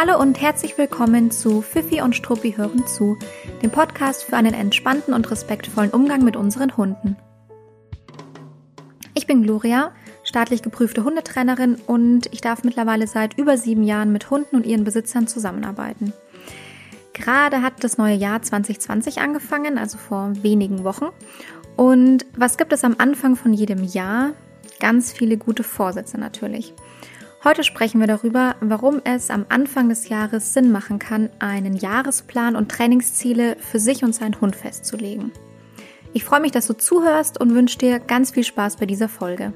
Hallo und herzlich willkommen zu Fifi und Struppi hören zu, dem Podcast für einen entspannten und respektvollen Umgang mit unseren Hunden. Ich bin Gloria, staatlich geprüfte Hundetrainerin und ich darf mittlerweile seit über sieben Jahren mit Hunden und ihren Besitzern zusammenarbeiten. Gerade hat das neue Jahr 2020 angefangen, also vor wenigen Wochen. Und was gibt es am Anfang von jedem Jahr? Ganz viele gute Vorsätze natürlich. Heute sprechen wir darüber, warum es am Anfang des Jahres Sinn machen kann, einen Jahresplan und Trainingsziele für sich und seinen Hund festzulegen. Ich freue mich, dass du zuhörst und wünsche dir ganz viel Spaß bei dieser Folge.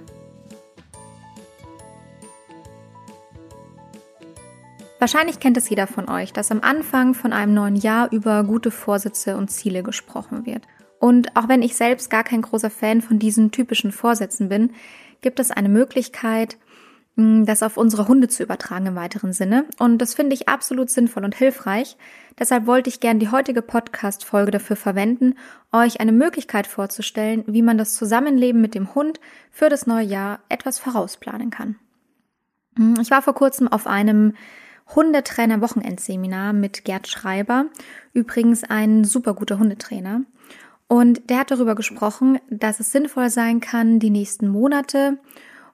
Wahrscheinlich kennt es jeder von euch, dass am Anfang von einem neuen Jahr über gute Vorsätze und Ziele gesprochen wird. Und auch wenn ich selbst gar kein großer Fan von diesen typischen Vorsätzen bin, gibt es eine Möglichkeit, das auf unsere Hunde zu übertragen im weiteren Sinne. Und das finde ich absolut sinnvoll und hilfreich. Deshalb wollte ich gern die heutige Podcast-Folge dafür verwenden, euch eine Möglichkeit vorzustellen, wie man das Zusammenleben mit dem Hund für das neue Jahr etwas vorausplanen kann. Mm, ich war vor kurzem auf einem Hundetrainer-Wochenendseminar mit Gerd Schreiber, übrigens ein super guter Hundetrainer. Und der hat darüber gesprochen, dass es sinnvoll sein kann, die nächsten Monate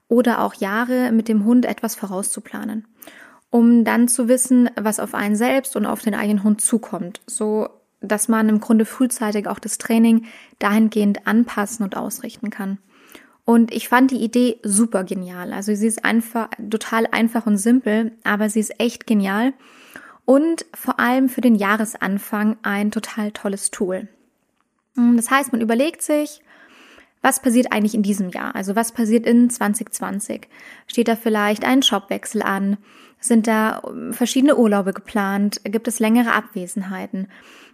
oder auch Jahre mit dem Hund etwas vorauszuplanen, um dann zu wissen, was auf einen selbst und auf den eigenen Hund zukommt, so dass man im Grunde frühzeitig auch das Training dahingehend anpassen und ausrichten kann. Und ich fand die Idee super genial. Also sie ist einfach total einfach und simpel, aber sie ist echt genial und vor allem für den Jahresanfang ein total tolles Tool. Das heißt, man überlegt sich, was passiert eigentlich in diesem Jahr? Also was passiert in 2020? Steht da vielleicht ein Jobwechsel an? Sind da ähm, verschiedene Urlaube geplant? Gibt es längere Abwesenheiten?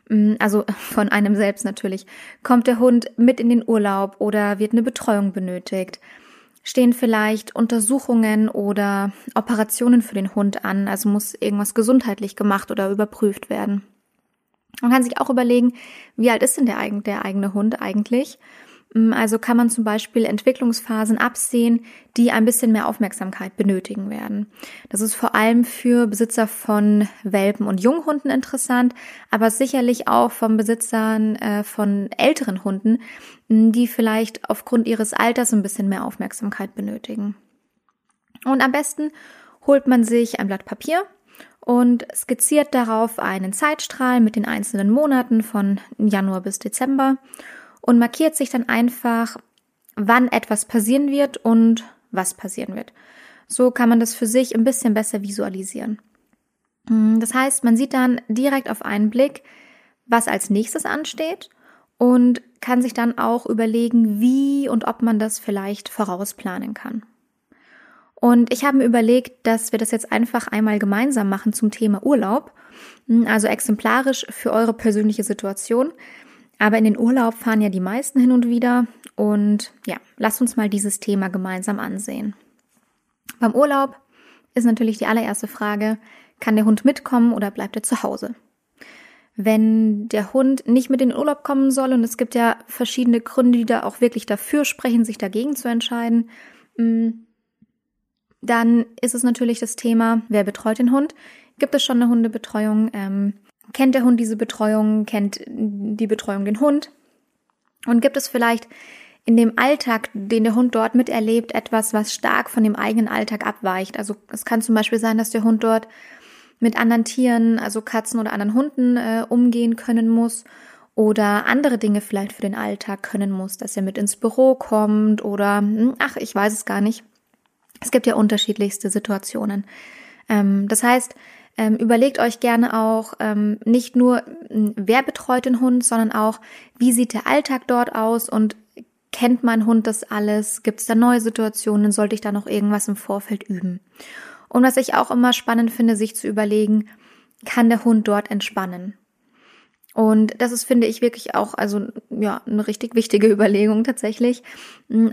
Mm, also von einem selbst natürlich. Kommt der Hund mit in den Urlaub oder wird eine Betreuung benötigt? Stehen vielleicht Untersuchungen oder Operationen für den Hund an? Also muss irgendwas gesundheitlich gemacht oder überprüft werden? Man kann sich auch überlegen, wie alt ist denn der, der eigene Hund eigentlich? Mm, also kann man zum Beispiel Entwicklungsphasen absehen, die ein bisschen mehr Aufmerksamkeit benötigen werden. Das ist vor allem für Besitzer von Welpen und Junghunden interessant, aber sicherlich auch von Besitzern äh, von älteren Hunden, mm, die vielleicht aufgrund ihres Alters ein bisschen mehr Aufmerksamkeit benötigen. Und am besten holt man sich ein Blatt Papier und skizziert darauf einen Zeitstrahl mit den einzelnen Monaten von Januar bis Dezember und markiert sich dann einfach, wann etwas passieren wird und was passieren wird. So kann man das für sich ein bisschen besser visualisieren. Hm, das heißt, man sieht dann direkt auf einen Blick, was als nächstes ansteht und kann sich dann auch überlegen, wie und ob man das vielleicht vorausplanen kann. Und ich habe mir überlegt, dass wir das jetzt einfach einmal gemeinsam machen zum Thema Urlaub, hm, also exemplarisch für eure persönliche Situation, aber in den Urlaub fahren ja die meisten hin und wieder. Und ja, lasst uns mal dieses Thema gemeinsam ansehen. Beim Urlaub ist natürlich die allererste Frage, kann der Hund mitkommen oder bleibt er zu Hause? Wenn der Hund nicht mit in den Urlaub kommen soll, und es gibt ja verschiedene Gründe, die da auch wirklich dafür sprechen, sich dagegen zu entscheiden, mm, dann ist es natürlich das Thema, wer betreut den Hund? Gibt es schon eine Hundebetreuung? Ähm, Kennt der Hund diese Betreuung? Kennt die Betreuung den Hund? Und gibt es vielleicht in dem Alltag, den der Hund dort miterlebt, etwas, was stark von dem eigenen Alltag abweicht? Also es kann zum Beispiel sein, dass der Hund dort mit anderen Tieren, also Katzen oder anderen Hunden äh, umgehen können muss oder andere Dinge vielleicht für den Alltag können muss, dass er mit ins Büro kommt oder hm, ach, ich weiß es gar nicht. Es gibt ja unterschiedlichste Situationen. Ähm, das heißt, ähm, überlegt euch gerne auch ähm, nicht nur, wer betreut den Hund, sondern auch, wie sieht der Alltag dort aus und kennt mein Hund das alles? Gibt es da neue Situationen? Sollte ich da noch irgendwas im Vorfeld üben? Und was ich auch immer spannend finde, sich zu überlegen, kann der Hund dort entspannen? Und das ist, finde ich, wirklich auch, also ja, eine richtig wichtige Überlegung tatsächlich.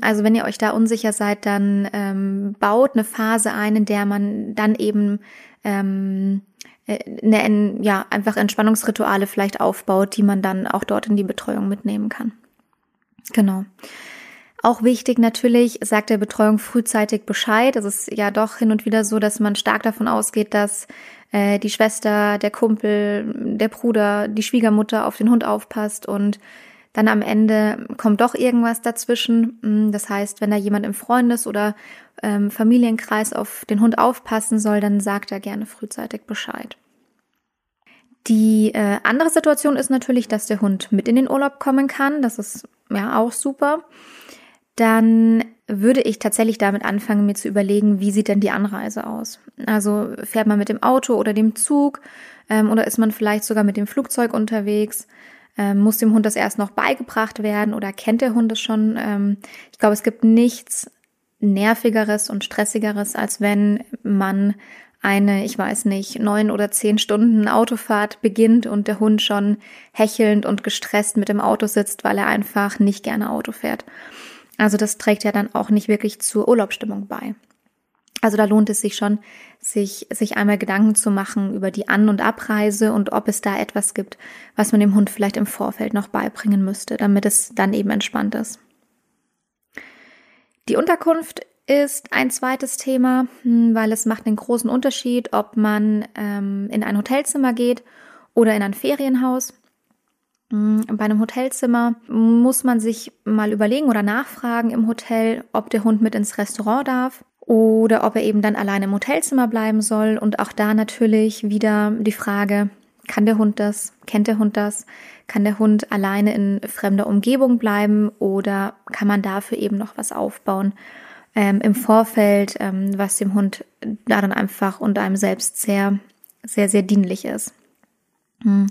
Also wenn ihr euch da unsicher seid, dann ähm, baut eine Phase ein, in der man dann eben ähm, äh, eine, ja, einfach Entspannungsrituale vielleicht aufbaut, die man dann auch dort in die Betreuung mitnehmen kann. Genau. Auch wichtig natürlich, sagt der Betreuung frühzeitig Bescheid. Es ist ja doch hin und wieder so, dass man stark davon ausgeht, dass äh, die Schwester, der Kumpel, der Bruder, die Schwiegermutter auf den Hund aufpasst und dann am Ende kommt doch irgendwas dazwischen. Mm, das heißt, wenn da jemand im Freundes- oder ähm, Familienkreis auf den Hund aufpassen soll, dann sagt er gerne frühzeitig Bescheid. Die äh, andere Situation ist natürlich, dass der Hund mit in den Urlaub kommen kann. Das ist ja auch super. Dann würde ich tatsächlich damit anfangen, mir zu überlegen, wie sieht denn die Anreise aus? Also fährt man mit dem Auto oder dem Zug ähm, oder ist man vielleicht sogar mit dem Flugzeug unterwegs? Ähm, muss dem Hund das erst noch beigebracht werden oder kennt der Hund es schon? Ähm, ich glaube, es gibt nichts nervigeres und stressigeres, als wenn man eine, ich weiß nicht, neun oder zehn Stunden Autofahrt beginnt und der Hund schon hechelnd und gestresst mit dem Auto sitzt, weil er einfach nicht gerne Auto fährt. Also das trägt ja dann auch nicht wirklich zur Urlaubsstimmung bei. Also da lohnt es sich schon, sich, sich einmal Gedanken zu machen über die An- und Abreise und ob es da etwas gibt, was man dem Hund vielleicht im Vorfeld noch beibringen müsste, damit es dann eben entspannt ist. Die Unterkunft ist ein zweites Thema, hm, weil es macht einen großen Unterschied, ob man ähm, in ein Hotelzimmer geht oder in ein Ferienhaus. Hm, bei einem Hotelzimmer muss man sich mal überlegen oder nachfragen im Hotel, ob der Hund mit ins Restaurant darf oder ob er eben dann alleine im Hotelzimmer bleiben soll. Und auch da natürlich wieder die Frage, kann der Hund das? Kennt der Hund das? Kann der Hund alleine in fremder Umgebung bleiben oder kann man dafür eben noch was aufbauen? ähm, im Vorfeld, ähm, was dem Hund da dann einfach und einem selbst sehr, sehr, sehr dienlich ist. Hm.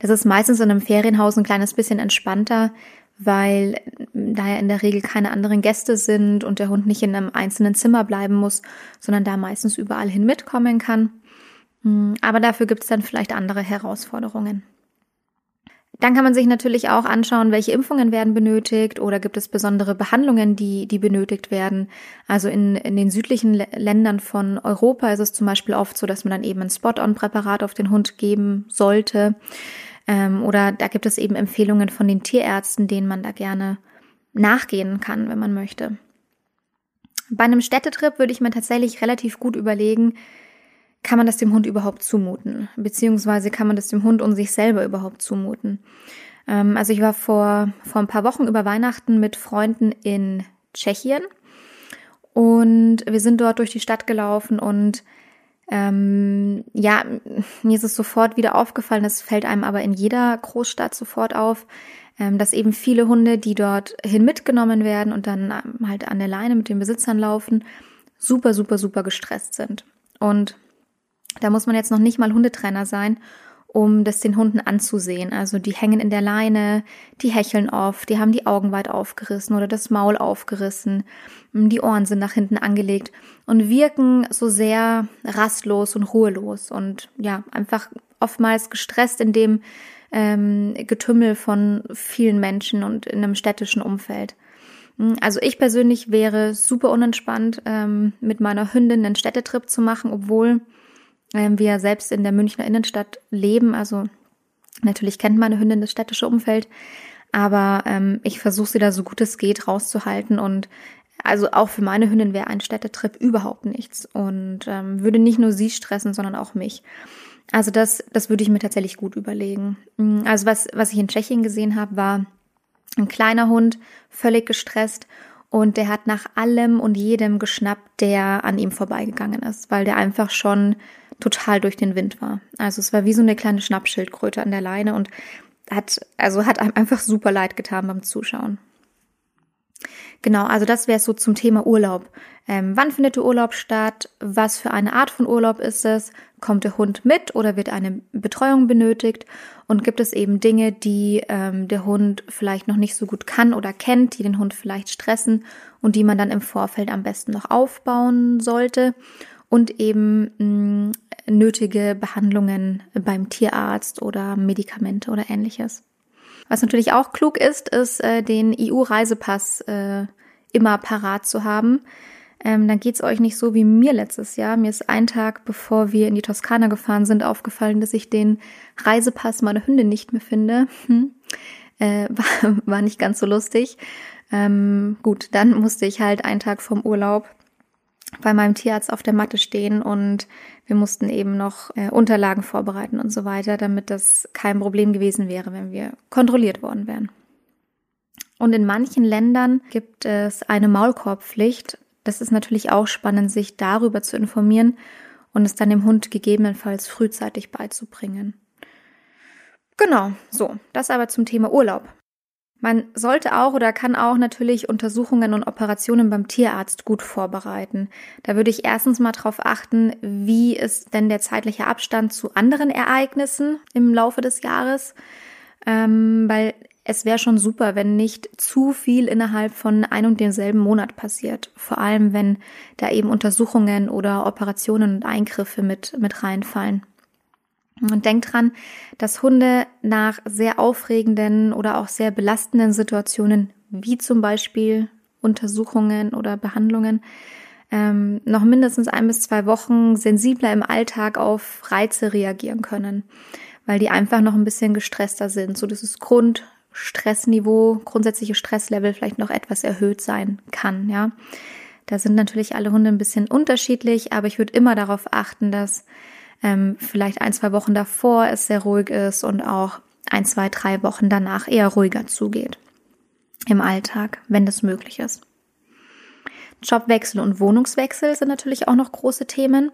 Das ist meistens in einem Ferienhaus ein kleines bisschen entspannter, weil da ja in der Regel keine anderen Gäste sind und der Hund nicht in einem einzelnen Zimmer bleiben muss, sondern da meistens überall hin mitkommen kann. Hm. Aber dafür gibt es dann vielleicht andere Herausforderungen. Dann kann man sich natürlich auch anschauen, welche Impfungen werden benötigt oder gibt es besondere Behandlungen, die, die benötigt werden. Also in, in den südlichen Ländern von Europa ist es zum Beispiel oft so, dass man dann eben ein Spot-on-Präparat auf den Hund geben sollte. Ähm, oder da gibt es eben Empfehlungen von den Tierärzten, denen man da gerne nachgehen kann, wenn man möchte. Bei einem Städtetrip würde ich mir tatsächlich relativ gut überlegen, kann man das dem Hund überhaupt zumuten? Beziehungsweise kann man das dem Hund und sich selber überhaupt zumuten? Ähm, also ich war vor, vor ein paar Wochen über Weihnachten mit Freunden in Tschechien und wir sind dort durch die Stadt gelaufen und ähm, ja, mir ist es sofort wieder aufgefallen, das fällt einem aber in jeder Großstadt sofort auf, ähm, dass eben viele Hunde, die dort hin mitgenommen werden und dann ähm, halt an der Leine mit den Besitzern laufen, super, super, super gestresst sind. Und da muss man jetzt noch nicht mal Hundetrainer sein, um das den Hunden anzusehen. Also die hängen in der Leine, die hecheln oft, die haben die Augen weit aufgerissen oder das Maul aufgerissen, die Ohren sind nach hinten angelegt und wirken so sehr rastlos und ruhelos und ja, einfach oftmals gestresst in dem ähm, Getümmel von vielen Menschen und in einem städtischen Umfeld. Also ich persönlich wäre super unentspannt, ähm, mit meiner Hündin einen Städtetrip zu machen, obwohl wir selbst in der Münchner Innenstadt leben. Also natürlich kennt meine Hündin das städtische Umfeld, aber ähm, ich versuche sie da so gut es geht rauszuhalten und also auch für meine Hündin wäre ein Städtetrip überhaupt nichts und ähm, würde nicht nur sie stressen, sondern auch mich. Also das, das würde ich mir tatsächlich gut überlegen. Mm, also was, was ich in Tschechien gesehen habe, war ein kleiner Hund, völlig gestresst und der hat nach allem und jedem geschnappt, der an ihm vorbeigegangen ist, weil der einfach schon total durch den Wind war. Also es war wie so eine kleine Schnappschildkröte an der Leine und hat, also hat einem einfach super leid getan beim Zuschauen. Genau, also das wäre so zum Thema Urlaub. Ähm, wann findet der Urlaub statt? Was für eine Art von Urlaub ist es? Kommt der Hund mit oder wird eine Betreuung benötigt? Und gibt es eben Dinge, die ähm, der Hund vielleicht noch nicht so gut kann oder kennt, die den Hund vielleicht stressen und die man dann im Vorfeld am besten noch aufbauen sollte? Und eben mh, mm, nötige Behandlungen beim Tierarzt oder Medikamente oder ähnliches. Was natürlich auch klug ist, ist, äh, den EU-Reisepass äh, immer parat zu haben. Ähm, dann geht's euch nicht so wie mir letztes Jahr. Mir ist ein Tag, bevor wir in die Toskana gefahren sind, aufgefallen, dass ich den Reisepass meiner Hündin nicht mehr finde. Hm. Äh, war, war nicht ganz so lustig. Ähm, gut, dann musste ich halt einen Tag vom Urlaub bei meinem Tierarzt auf der Matte stehen und wir mussten eben noch äh, Unterlagen vorbereiten und so weiter, damit das kein Problem gewesen wäre, wenn wir kontrolliert worden wären. Und in manchen Ländern gibt es eine Maulkorbpflicht. Das ist natürlich auch spannend, sich darüber zu informieren und es dann dem Hund gegebenenfalls frühzeitig beizubringen. Genau, so, das aber zum Thema Urlaub. Man sollte auch oder kann auch natürlich Untersuchungen und Operationen beim Tierarzt gut vorbereiten. Da würde ich erstens mal darauf achten, wie ist denn der zeitliche Abstand zu anderen Ereignissen im Laufe des Jahres, ähm, weil es wäre schon super, wenn nicht zu viel innerhalb von ein und demselben Monat passiert. Vor allem, wenn da eben Untersuchungen oder Operationen und Eingriffe mit, mit reinfallen. Und denkt dran, dass Hunde nach sehr aufregenden oder auch sehr belastenden Situationen, wie zum Beispiel Untersuchungen oder Behandlungen, ähm, noch mindestens ein bis zwei Wochen sensibler im Alltag auf Reize reagieren können, weil die einfach noch ein bisschen gestresster sind. So dieses Grundstressniveau, grundsätzliche Stresslevel vielleicht noch etwas erhöht sein kann, ja. Da sind natürlich alle Hunde ein bisschen unterschiedlich, aber ich würde immer darauf achten, dass ähm, vielleicht ein, zwei Wochen davor es sehr ruhig ist und auch ein, zwei, drei Wochen danach eher ruhiger zugeht im Alltag, wenn das möglich ist. Jobwechsel und Wohnungswechsel sind natürlich auch noch große Themen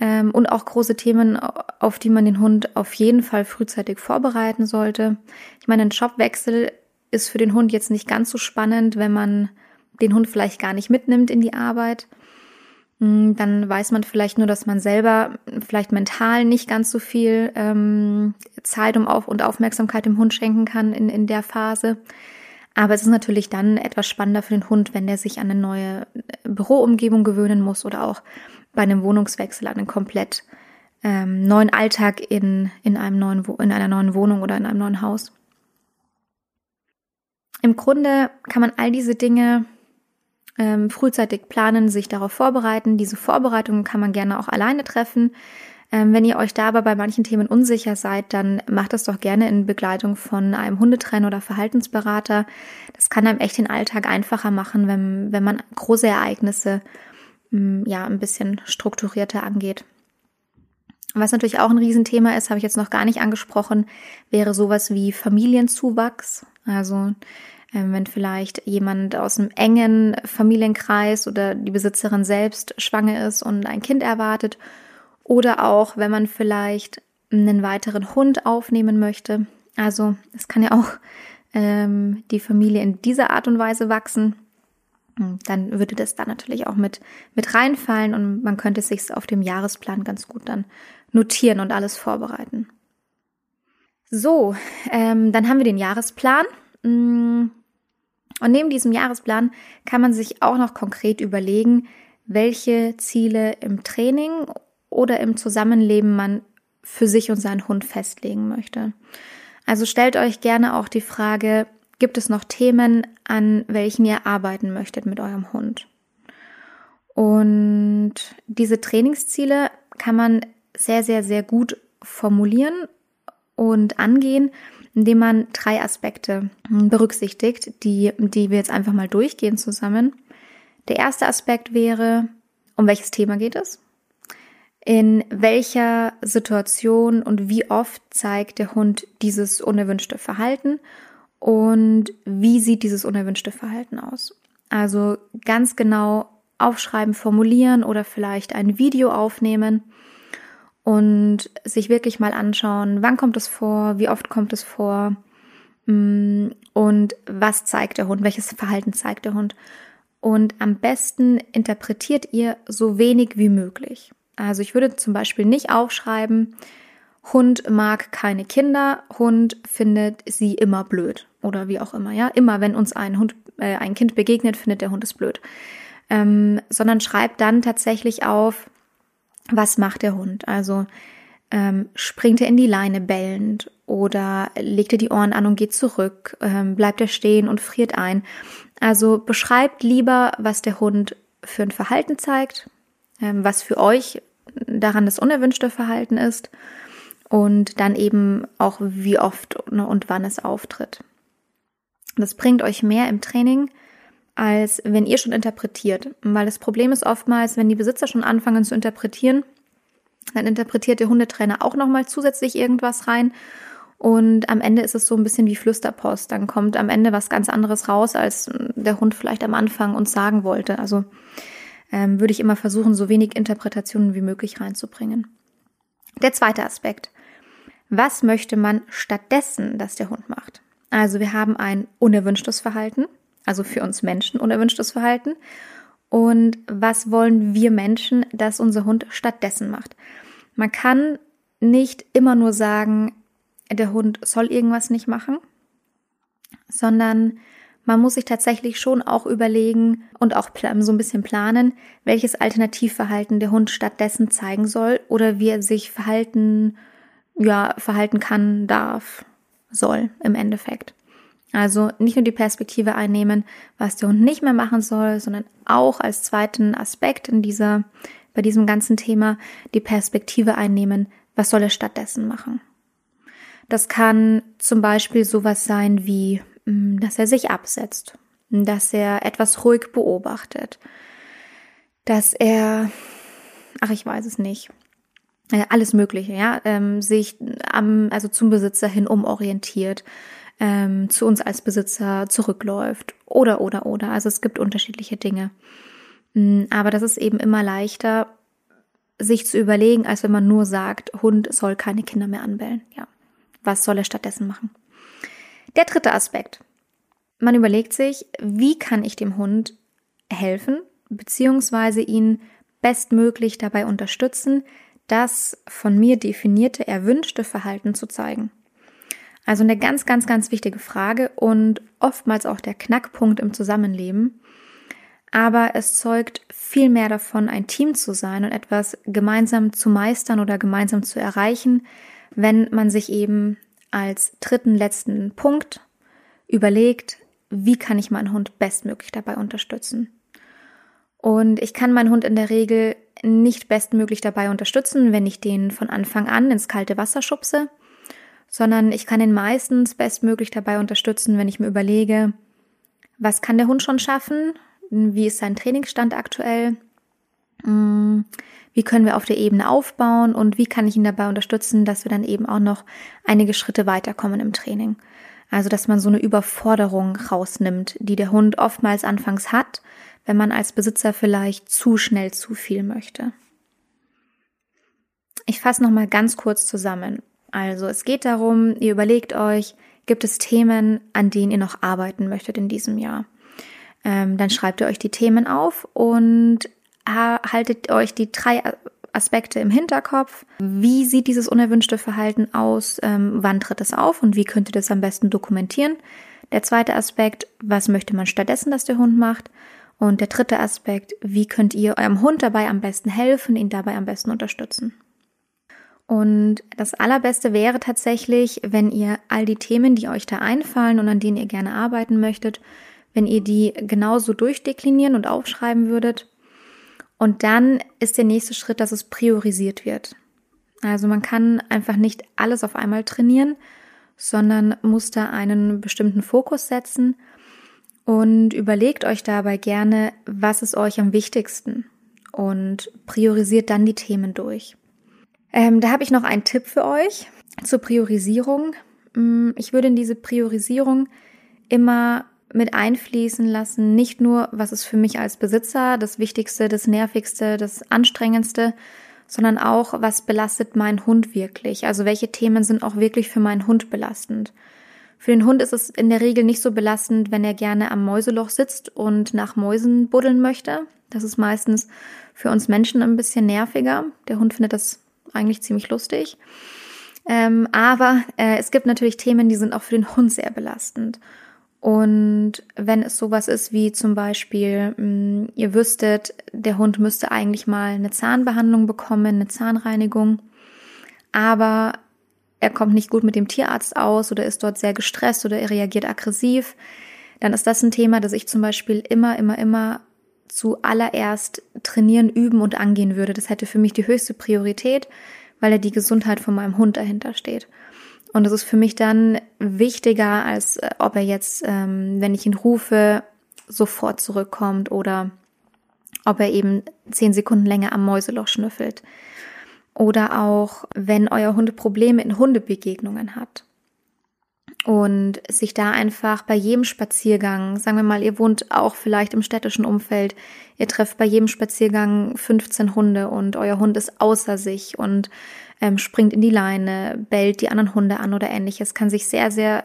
ähm, und auch große Themen, auf die man den Hund auf jeden Fall frühzeitig vorbereiten sollte. Ich meine, ein Jobwechsel ist für den Hund jetzt nicht ganz so spannend, wenn man den Hund vielleicht gar nicht mitnimmt in die Arbeit. Hm, dann weiß man vielleicht nur, dass man selber vielleicht mental nicht ganz so viel ähm, Zeit um auf und Aufmerksamkeit dem Hund schenken kann in, in der Phase. Aber es ist natürlich dann etwas spannender für den Hund, wenn der sich an eine neue Büroumgebung gewöhnen muss oder auch bei einem Wohnungswechsel an einen komplett ähm, neuen Alltag in, in, einem neuen, in einer neuen Wohnung oder in einem neuen Haus. Im Grunde kann man all diese Dinge ähm, frühzeitig planen, sich darauf vorbereiten. Diese Vorbereitungen kann man gerne auch alleine treffen. Ähm, wenn ihr euch da aber bei manchen Themen unsicher seid, dann macht das doch gerne in Begleitung von einem Hundetrainer oder Verhaltensberater. Das kann einem echt den Alltag einfacher machen, wenn, wenn man große Ereignisse mh, mm, ja ein bisschen strukturierter angeht. Was natürlich auch ein Riesenthema ist, habe ich jetzt noch gar nicht angesprochen, wäre sowas wie Familienzuwachs. Also wenn vielleicht jemand aus einem engen Familienkreis oder die Besitzerin selbst schwanger ist und ein Kind erwartet. Oder auch, wenn man vielleicht einen weiteren Hund aufnehmen möchte. Also es kann ja auch ähm, die Familie in dieser Art und Weise wachsen. Dann würde das dann natürlich auch mit, mit reinfallen und man könnte es sich auf dem Jahresplan ganz gut dann notieren und alles vorbereiten. So, ähm, dann haben wir den Jahresplan. Und neben diesem Jahresplan kann man sich auch noch konkret überlegen, welche Ziele im Training oder im Zusammenleben man für sich und seinen Hund festlegen möchte. Also stellt euch gerne auch die Frage, gibt es noch Themen, an welchen ihr arbeiten möchtet mit eurem Hund? Und diese Trainingsziele kann man sehr, sehr, sehr gut formulieren und angehen, indem man drei Aspekte berücksichtigt, die, die wir jetzt einfach mal durchgehen zusammen. Der erste Aspekt wäre, um welches Thema geht es? In welcher Situation und wie oft zeigt der Hund dieses unerwünschte Verhalten und wie sieht dieses unerwünschte Verhalten aus? Also ganz genau aufschreiben, formulieren oder vielleicht ein Video aufnehmen und sich wirklich mal anschauen, wann kommt es vor, wie oft kommt es vor mm, und was zeigt der Hund, welches Verhalten zeigt der Hund. Und am besten interpretiert ihr so wenig wie möglich. Also ich würde zum Beispiel nicht aufschreiben, Hund mag keine Kinder, Hund findet sie immer blöd oder wie auch immer. Ja, immer wenn uns ein Hund, äh, ein Kind begegnet, findet der Hund es blöd, ähm, sondern schreibt dann tatsächlich auf, was macht der Hund? Also ähm, springt er in die Leine bellend oder legt er die Ohren an und geht zurück, ähm, bleibt er stehen und friert ein. Also beschreibt lieber, was der Hund für ein Verhalten zeigt, ähm, was für euch daran das unerwünschte Verhalten ist und dann eben auch wie oft und wann es auftritt. Das bringt euch mehr im Training, als wenn ihr schon interpretiert. Weil das Problem ist oftmals, wenn die Besitzer schon anfangen zu interpretieren, dann interpretiert der Hundetrainer auch nochmal zusätzlich irgendwas rein. Und am Ende ist es so ein bisschen wie Flüsterpost. Dann kommt am Ende was ganz anderes raus, als der Hund vielleicht am Anfang uns sagen wollte. Also ähm, würde ich immer versuchen, so wenig Interpretationen wie möglich reinzubringen. Der zweite Aspekt. Was möchte man stattdessen, dass der Hund macht? Also wir haben ein unerwünschtes Verhalten, also für uns Menschen unerwünschtes Verhalten. Und was wollen wir Menschen, dass unser Hund stattdessen macht? Man kann nicht immer nur sagen, der Hund soll irgendwas nicht machen, sondern man muss sich tatsächlich schon auch überlegen und auch so ein bisschen planen, welches Alternativverhalten der Hund stattdessen zeigen soll oder wie er sich verhalten, ja, verhalten kann, darf, soll im Endeffekt. Also nicht nur die Perspektive einnehmen, was der Hund nicht mehr machen soll, sondern auch als zweiten Aspekt in dieser, bei diesem ganzen Thema die Perspektive einnehmen, was soll er stattdessen machen. Das kann zum Beispiel sowas sein wie, mm, dass er sich absetzt, dass er etwas ruhig beobachtet, dass er, ach, ich weiß es nicht, äh, alles Mögliche, ja, ähm, sich am, also zum Besitzer hin umorientiert, ähm, zu uns als Besitzer zurückläuft oder, oder, oder. Also es gibt unterschiedliche Dinge. Mm, aber das ist eben immer leichter, sich zu überlegen, als wenn man nur sagt, Hund soll keine Kinder mehr anbellen. Ja. Was soll er stattdessen machen? Der dritte Aspekt. Man überlegt sich, wie kann ich dem Hund helfen, beziehungsweise ihn bestmöglich dabei unterstützen, das von mir definierte, erwünschte Verhalten zu zeigen. Also eine ganz, ganz, ganz wichtige Frage und oftmals auch der Knackpunkt im Zusammenleben. Aber es zeugt viel mehr davon, ein Team zu sein und etwas gemeinsam zu meistern oder gemeinsam zu erreichen, wenn man sich eben als dritten, letzten Punkt überlegt, wie kann ich meinen Hund bestmöglich dabei unterstützen. Und ich kann meinen Hund in der Regel nicht bestmöglich dabei unterstützen, wenn ich den von Anfang an ins kalte Wasser schubse, sondern ich kann ihn meistens bestmöglich dabei unterstützen, wenn ich mir überlege, was kann der Hund schon schaffen, wie ist sein Trainingsstand aktuell, mm, wie können wir auf der Ebene aufbauen und wie kann ich ihn dabei unterstützen, dass wir dann eben auch noch einige Schritte weiterkommen im Training. Also, dass man so eine Überforderung rausnimmt, die der Hund oftmals anfangs hat, wenn man als Besitzer vielleicht zu schnell zu viel möchte. Ich fasse nochmal ganz kurz zusammen. Also es geht darum, ihr überlegt euch, gibt es Themen, an denen ihr noch arbeiten möchtet in diesem Jahr? Ähm, dann schreibt ihr euch die Themen auf und haltet euch die drei Aspekte im Hinterkopf. Wie sieht dieses unerwünschte Verhalten aus? Ähm, wann tritt es auf und wie könnt ihr das am besten dokumentieren? Der zweite Aspekt, was möchte man stattdessen, dass der Hund macht? Und der dritte Aspekt, wie könnt ihr eurem Hund dabei am besten helfen, ihn dabei am besten unterstützen? Und das Allerbeste wäre tatsächlich, wenn ihr all die Themen, die euch da einfallen und an denen ihr gerne arbeiten möchtet, wenn ihr die genauso durchdeklinieren und aufschreiben würdet. Und dann ist der nächste Schritt, dass es priorisiert wird. Also man kann einfach nicht alles auf einmal trainieren, sondern muss da einen bestimmten Fokus setzen und überlegt euch dabei gerne, was ist euch am wichtigsten und priorisiert dann die Themen durch. Ähm, da habe ich noch einen Tipp für euch zur Priorisierung. Mm, ich würde in diese Priorisierung immer mit einfließen lassen, nicht nur, was ist für mich als Besitzer das Wichtigste, das Nervigste, das Anstrengendste, sondern auch, was belastet meinen Hund wirklich? Also welche Themen sind auch wirklich für meinen Hund belastend? Für den Hund ist es in der Regel nicht so belastend, wenn er gerne am Mäuseloch sitzt und nach Mäusen buddeln möchte. Das ist meistens für uns Menschen ein bisschen nerviger. Der Hund findet das eigentlich ziemlich lustig. Ähm, aber äh, es gibt natürlich Themen, die sind auch für den Hund sehr belastend. Und wenn es sowas ist wie zum Beispiel, mh, mm, ihr wüsstet, der Hund müsste eigentlich mal eine Zahnbehandlung bekommen, eine Zahnreinigung, aber er kommt nicht gut mit dem Tierarzt aus oder ist dort sehr gestresst oder er reagiert aggressiv, dann ist das ein Thema, das ich zum Beispiel immer, immer, immer zuallererst trainieren, üben und angehen würde. Das hätte für mich die höchste Priorität, weil er die Gesundheit von meinem Hund dahinter steht. Und das ist für mich dann wichtiger, als äh, ob er jetzt, ähm, wenn ich ihn rufe, sofort zurückkommt oder ob er eben zehn Sekunden länger am Mäuseloch schnüffelt. Oder auch, wenn euer Hund Probleme in Hundebegegnungen hat. Und sich da einfach bei jedem Spaziergang, sagen wir mal, ihr wohnt auch vielleicht im städtischen Umfeld, ihr trefft bei jedem Spaziergang 15 Hunde und euer Hund ist außer sich und ähm, springt in die Leine, bellt die anderen Hunde an oder ähnliches, kann sich sehr, sehr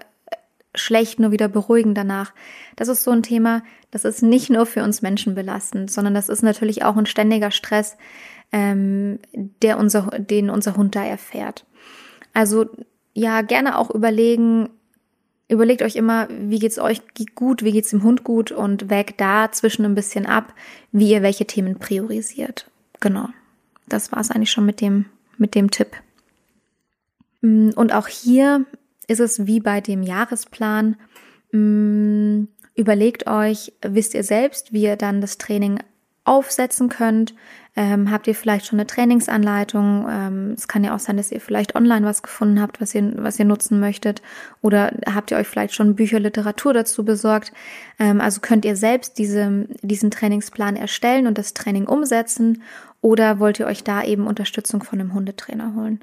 schlecht nur wieder beruhigen danach. Das ist so ein Thema, das ist nicht nur für uns Menschen belastend, sondern das ist natürlich auch ein ständiger Stress, ähm, der unser, den unser Hund da erfährt. Also ja, gerne auch überlegen, überlegt euch immer, wie geht's euch gut, wie geht's dem Hund gut und wägt da zwischen ein bisschen ab, wie ihr welche Themen priorisiert. Genau. Das war's eigentlich schon mit dem, mit dem Tipp. Mm, und auch hier ist es wie bei dem Jahresplan. Mm, überlegt euch, wisst ihr selbst, wie ihr dann das Training aufsetzen könnt? Ähm, habt ihr vielleicht schon eine Trainingsanleitung? Ähm, es kann ja auch sein, dass ihr vielleicht online was gefunden habt, was ihr, was ihr nutzen möchtet. Oder habt ihr euch vielleicht schon Bücher, Literatur dazu besorgt? Ähm, also könnt ihr selbst diese, diesen Trainingsplan erstellen und das Training umsetzen? Oder wollt ihr euch da eben Unterstützung von einem Hundetrainer holen?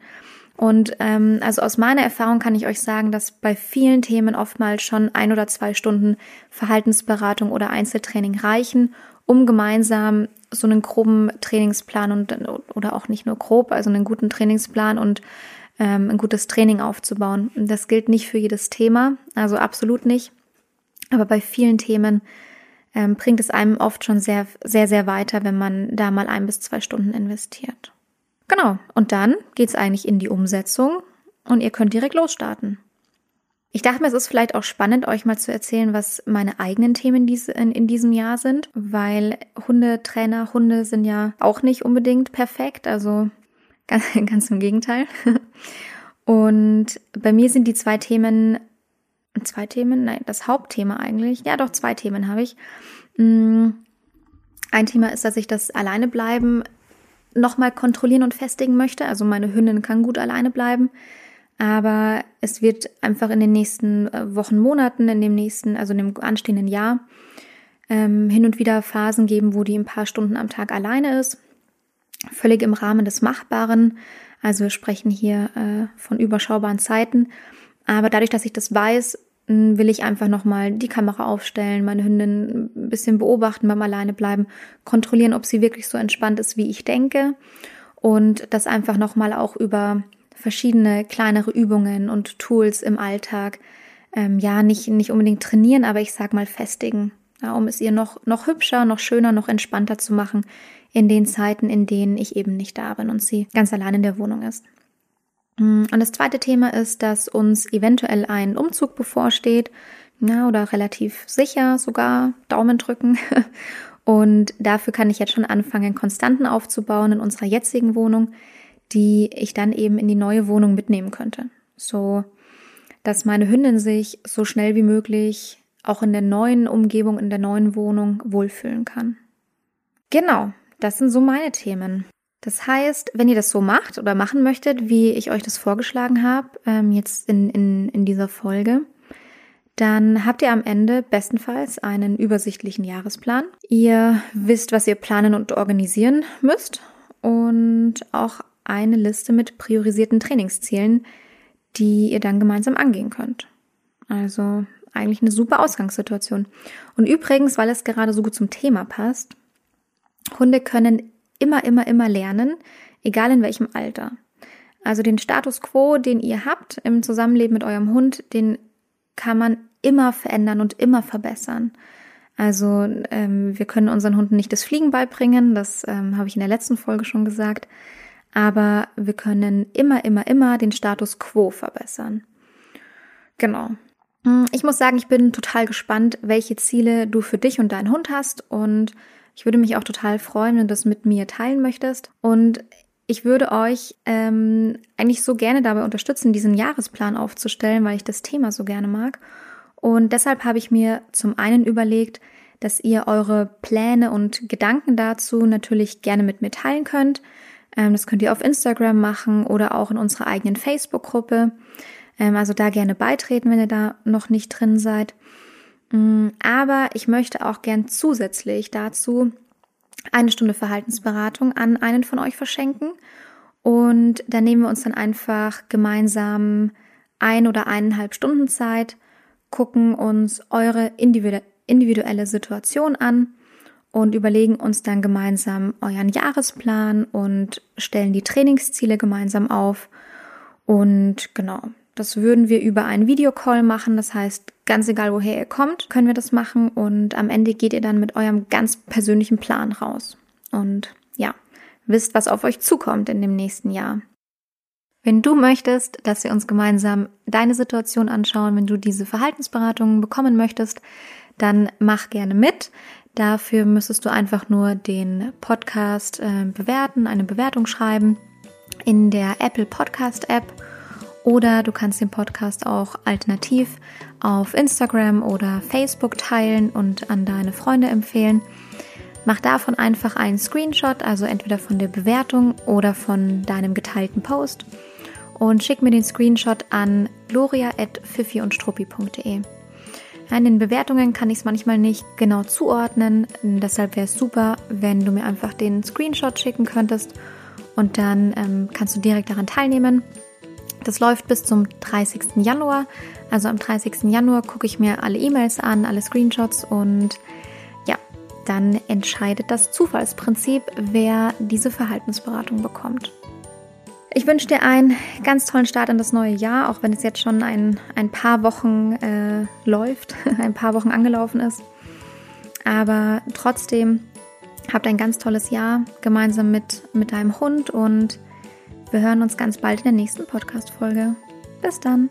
Und ähm, also aus meiner Erfahrung kann ich euch sagen, dass bei vielen Themen oftmals schon ein oder zwei Stunden Verhaltensberatung oder Einzeltraining reichen, um gemeinsam so einen groben Trainingsplan und oder auch nicht nur grob, also einen guten Trainingsplan und ähm, ein gutes Training aufzubauen. Das gilt nicht für jedes Thema, also absolut nicht. Aber bei vielen Themen ähm, bringt es einem oft schon sehr, sehr, sehr weiter, wenn man da mal ein bis zwei Stunden investiert. Genau, und dann geht's eigentlich in die Umsetzung und ihr könnt direkt losstarten. Ich dachte mir, es ist vielleicht auch spannend, euch mal zu erzählen, was meine eigenen Themen in, diesem Jahr sind, weil Hundetrainer, Hunde sind ja auch nicht unbedingt perfekt, also ganz, ganz im Gegenteil. Und bei mir sind die zwei Themen, zwei Themen, nein, das Hauptthema eigentlich, ja doch, zwei Themen habe ich. Mm, ein Thema ist, dass ich das Alleinebleiben nochmal kontrollieren und festigen möchte. Also meine Hündin kann gut alleine bleiben. Aber es wird einfach in den nächsten äh, Wochen, Monaten, in dem nächsten, also in dem anstehenden Jahr, ähm, hin und wieder Phasen geben, wo die ein paar Stunden am Tag alleine ist. Völlig im Rahmen des Machbaren. Also wir sprechen hier äh, von überschaubaren Zeiten. Aber dadurch, dass ich das weiß, will ich einfach nochmal die Kamera aufstellen, meine Hündin ein bisschen beobachten beim Alleine bleiben, kontrollieren, ob sie wirklich so entspannt ist, wie ich denke. Und das einfach nochmal auch über verschiedene kleinere Übungen und Tools im Alltag, ähm, ja, nicht, nicht unbedingt trainieren, aber ich sag mal festigen, ja, um es ihr noch, noch hübscher, noch schöner, noch entspannter zu machen in den Zeiten, in denen ich eben nicht da bin und sie ganz allein in der Wohnung ist. Mm, und das zweite Thema ist, dass uns eventuell ein Umzug bevorsteht, ja, oder relativ sicher sogar Daumen drücken. Und dafür kann ich jetzt schon anfangen, Konstanten aufzubauen in unserer jetzigen Wohnung, die ich dann eben in die neue Wohnung mitnehmen könnte. So, dass meine Hündin sich so schnell wie möglich auch in der neuen Umgebung, in der neuen Wohnung wohlfühlen kann. Genau, das sind so meine Themen. Das heißt, wenn ihr das so macht oder machen möchtet, wie ich euch das vorgeschlagen habe, ähm, jetzt in, in, in dieser Folge, dann habt ihr am Ende bestenfalls einen übersichtlichen Jahresplan. Ihr wisst, was ihr planen und organisieren müsst und auch eine Liste mit priorisierten Trainingszielen, die ihr dann gemeinsam angehen könnt. Also eigentlich eine super Ausgangssituation. Und übrigens, weil es gerade so gut zum Thema passt, Hunde können immer, immer, immer lernen, egal in welchem Alter. Also den Status quo, den ihr habt im Zusammenleben mit eurem Hund, den kann man immer verändern und immer verbessern. Also ähm, wir können unseren Hunden nicht das Fliegen beibringen, das ähm, habe ich in der letzten Folge schon gesagt, aber wir können immer, immer, immer den Status quo verbessern. Genau. Hm, ich muss sagen, ich bin total gespannt, welche Ziele du für dich und deinen Hund hast und ich würde mich auch total freuen, wenn du das mit mir teilen möchtest. Und ich würde euch ähm, eigentlich so gerne dabei unterstützen, diesen Jahresplan aufzustellen, weil ich das Thema so gerne mag. Und deshalb habe ich mir zum einen überlegt, dass ihr eure Pläne und Gedanken dazu natürlich gerne mit mir teilen könnt. Ähm, das könnt ihr auf Instagram machen oder auch in unserer eigenen Facebook-Gruppe. Ähm, also da gerne beitreten, wenn ihr da noch nicht drin seid. Mm, aber ich möchte auch gern zusätzlich dazu eine Stunde Verhaltensberatung an einen von euch verschenken. Und da nehmen wir uns dann einfach gemeinsam ein oder eineinhalb Stunden Zeit, gucken uns eure individuelle Situation an und überlegen uns dann gemeinsam euren Jahresplan und stellen die Trainingsziele gemeinsam auf. Und genau, das würden wir über einen Videocall machen. Das heißt, ganz egal woher ihr kommt, können wir das machen. Und am Ende geht ihr dann mit eurem ganz persönlichen Plan raus. Und ja, wisst, was auf euch zukommt in dem nächsten Jahr. Wenn du möchtest, dass wir uns gemeinsam deine Situation anschauen, wenn du diese Verhaltensberatungen bekommen möchtest, dann mach gerne mit. Dafür müsstest du einfach nur den Podcast äh, bewerten, eine Bewertung schreiben in der Apple Podcast App oder du kannst den Podcast auch alternativ auf Instagram oder Facebook teilen und an deine Freunde empfehlen. Mach davon einfach einen Screenshot, also entweder von der Bewertung oder von deinem geteilten Post und schick mir den Screenshot an gloria.fifiundstruppi.de. In den Bewertungen kann ich es manchmal nicht genau zuordnen, deshalb wäre es super, wenn du mir einfach den Screenshot schicken könntest und dann ähm, kannst du direkt daran teilnehmen. Das läuft bis zum 30. Januar. Also am 30. Januar gucke ich mir alle E-Mails an, alle Screenshots und ja, dann entscheidet das Zufallsprinzip, wer diese Verhaltensberatung bekommt. Ich wünsche dir einen ganz tollen Start in das neue Jahr, auch wenn es jetzt schon ein, ein paar Wochen äh, läuft, ein paar Wochen angelaufen ist. Aber trotzdem habt ein ganz tolles Jahr gemeinsam mit, mit deinem Hund und wir hören uns ganz bald in der nächsten Podcast-Folge. Bis dann!